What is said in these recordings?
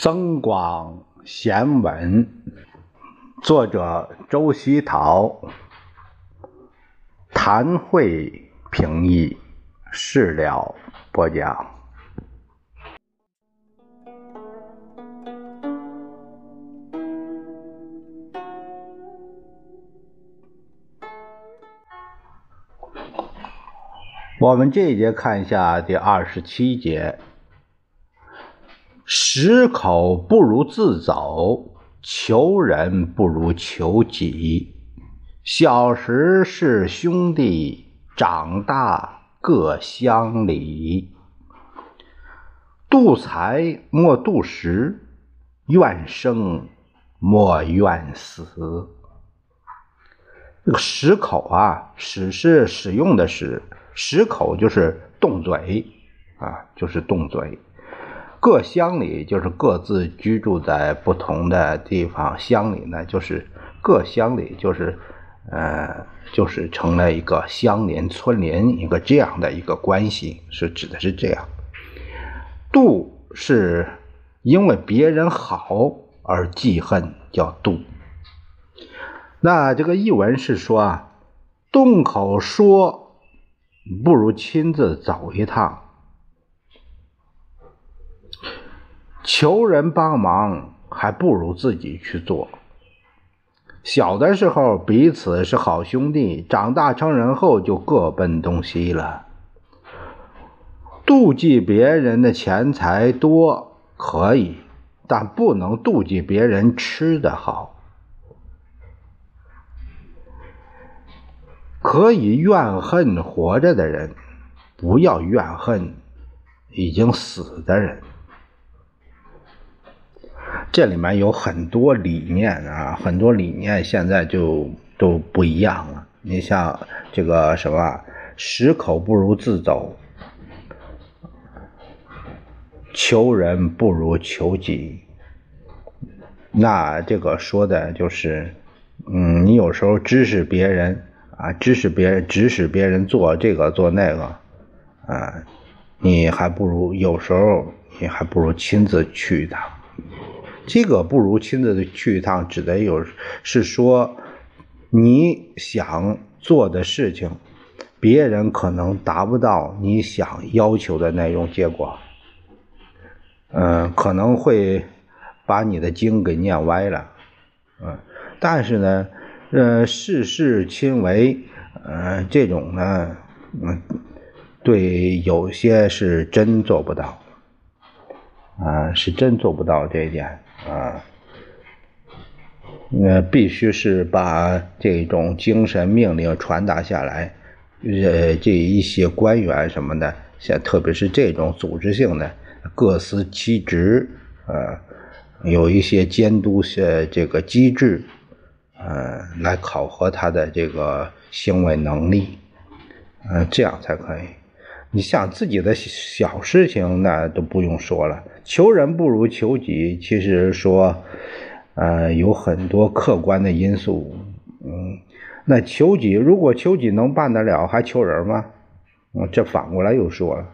增广贤文，作者周希陶，谭慧评译，事了播讲。我们这一节看一下第二十七节。十口不如自走，求人不如求己。小时是兄弟，长大各乡里。度财莫度时，怨生莫怨死。这个十口啊，使是使用的使，十口就是动嘴啊，就是动嘴。各乡里就是各自居住在不同的地方，乡里呢就是各乡里就是，呃，就是成了一个乡邻、村邻一个这样的一个关系，是指的是这样。妒是因为别人好而记恨，叫妒。那这个译文是说啊，动口说不如亲自走一趟。求人帮忙还不如自己去做。小的时候彼此是好兄弟，长大成人后就各奔东西了。妒忌别人的钱财多可以，但不能妒忌别人吃的好。可以怨恨活着的人，不要怨恨已经死的人。这里面有很多理念啊，很多理念现在就都不一样了。你像这个什么“十口不如自走”，求人不如求己。那这个说的就是，嗯，你有时候指使别人啊，指使别人，指使别人做这个做那个，啊，你还不如有时候你还不如亲自去一趟。这个不如亲自去一趟，指的有是说，你想做的事情，别人可能达不到你想要求的那种结果，嗯，可能会把你的经给念歪了，嗯，但是呢，呃，事事亲为，呃，这种呢，嗯，对，有些是真做不到，啊，是真做不到这一点。啊，呃，必须是把这种精神命令传达下来，呃，这一些官员什么的，像特别是这种组织性的，各司其职，呃，有一些监督些这个机制，呃，来考核他的这个行为能力，嗯，这样才可以。你像自己的小事情，那都不用说了。求人不如求己，其实说，呃，有很多客观的因素。嗯，那求己，如果求己能办得了，还求人吗？嗯，这反过来又说了。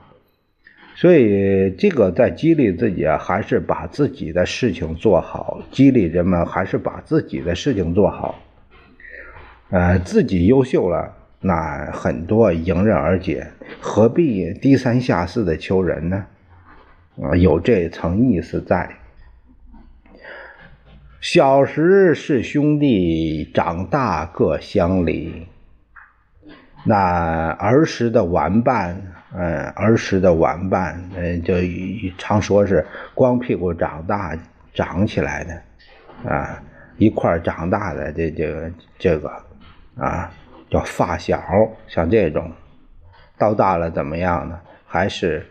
所以这个在激励自己啊，还是把自己的事情做好。激励人们还是把自己的事情做好。呃，自己优秀了，那很多迎刃而解，何必低三下四的求人呢？啊，有这层意思在。小时是兄弟，长大各乡里。那儿时的玩伴，嗯，儿时的玩伴，嗯，就常说是光屁股长大长起来的，啊，一块长大的这这这个，啊，叫发小，像这种，到大了怎么样呢？还是？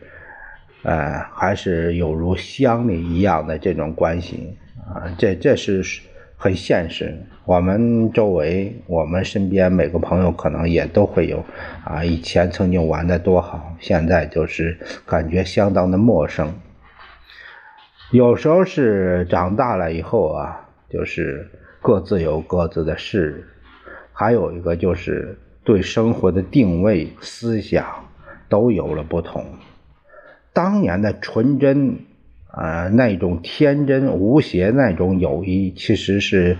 呃，还是有如乡里一样的这种关系啊，这这是很现实。我们周围，我们身边每个朋友可能也都会有啊，以前曾经玩的多好，现在就是感觉相当的陌生。有时候是长大了以后啊，就是各自有各自的事，还有一个就是对生活的定位、思想都有了不同。当年的纯真呃，那种天真无邪那种友谊，其实是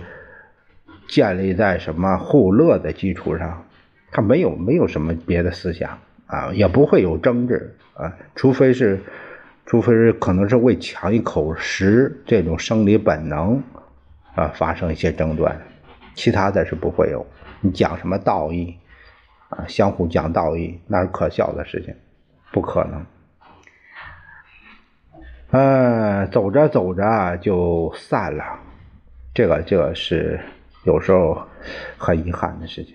建立在什么互乐的基础上，他没有没有什么别的思想啊，也不会有争执啊，除非是，除非是可能是为抢一口食这种生理本能啊发生一些争端，其他的是不会有。你讲什么道义啊？相互讲道义，那是可笑的事情，不可能。嗯，走着走着就散了，这个这个是有时候很遗憾的事情，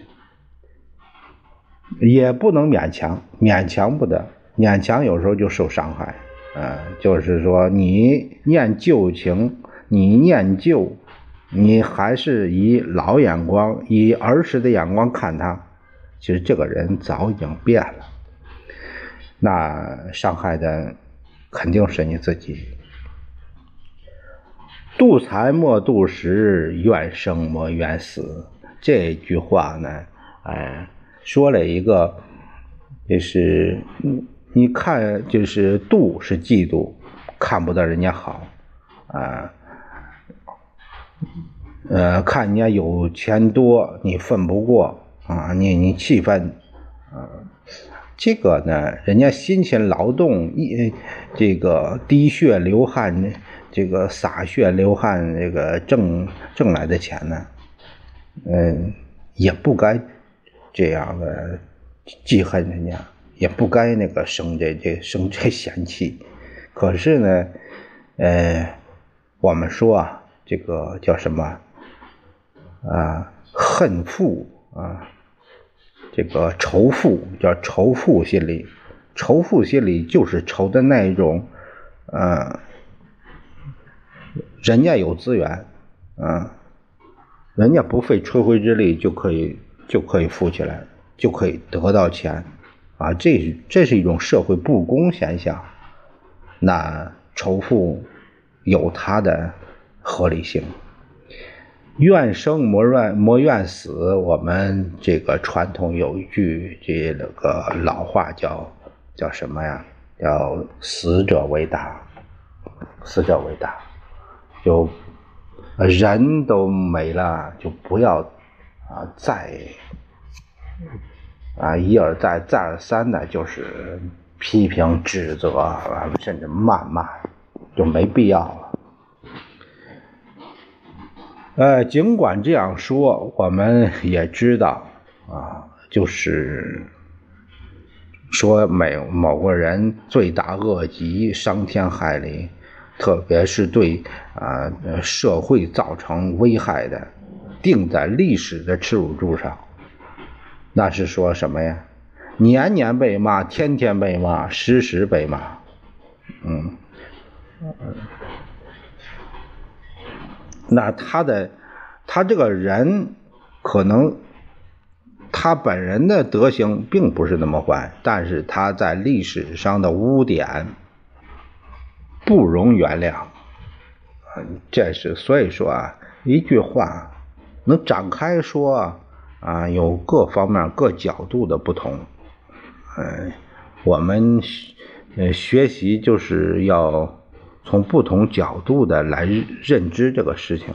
也不能勉强，勉强不得，勉强有时候就受伤害。嗯，就是说你念旧情，你念旧，你还是以老眼光、以儿时的眼光看他，其实这个人早已经变了，那伤害的。肯定是你自己。妒财莫妒时，怨生莫怨死。这句话呢，哎，说了一个，就是你看，就是妒是嫉妒，看不得人家好啊，呃，看人家有钱多，你奋不过啊，你你气愤啊。这个呢，人家辛勤劳动，一这个滴血流汗，这个洒血流汗，这个挣挣来的钱呢，嗯，也不该这样的记恨人家，也不该那个生这这生这嫌气。可是呢，呃，我们说啊，这个叫什么啊？恨富啊。这个仇富叫仇富心理，仇富心理就是仇的那一种，嗯，人家有资源，嗯，人家不费吹灰之力就可以就可以富起来，就可以得到钱，啊，这这是一种社会不公现象，那仇富有它的合理性。愿生莫愿莫愿死。我们这个传统有一句这个老话叫叫什么呀？叫死者为大，死者为大。就人都没了，就不要啊再啊一而再再而三的，就是批评指责，甚至谩骂，就没必要了。呃，尽管这样说，我们也知道啊，就是说每某个人罪大恶极、伤天害理，特别是对啊社会造成危害的，定在历史的耻辱柱上。那是说什么呀？年年被骂，天天被骂，时时被骂。嗯。那他的，他这个人，可能他本人的德行并不是那么坏，但是他在历史上的污点不容原谅。这是所以说啊，一句话能展开说啊，有各方面各角度的不同。嗯，我们呃学习就是要。从不同角度的来认知这个事情，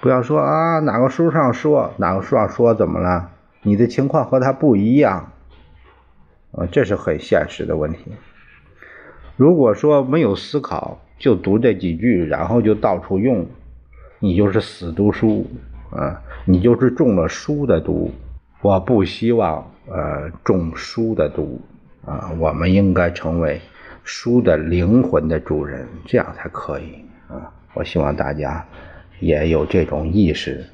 不要说啊哪个书上说哪个书上说怎么了，你的情况和他不一样，啊，这是很现实的问题。如果说没有思考就读这几句，然后就到处用，你就是死读书啊，你就是中了书的毒。我不希望呃中书的毒啊，我们应该成为。书的灵魂的主人，这样才可以啊！我希望大家也有这种意识。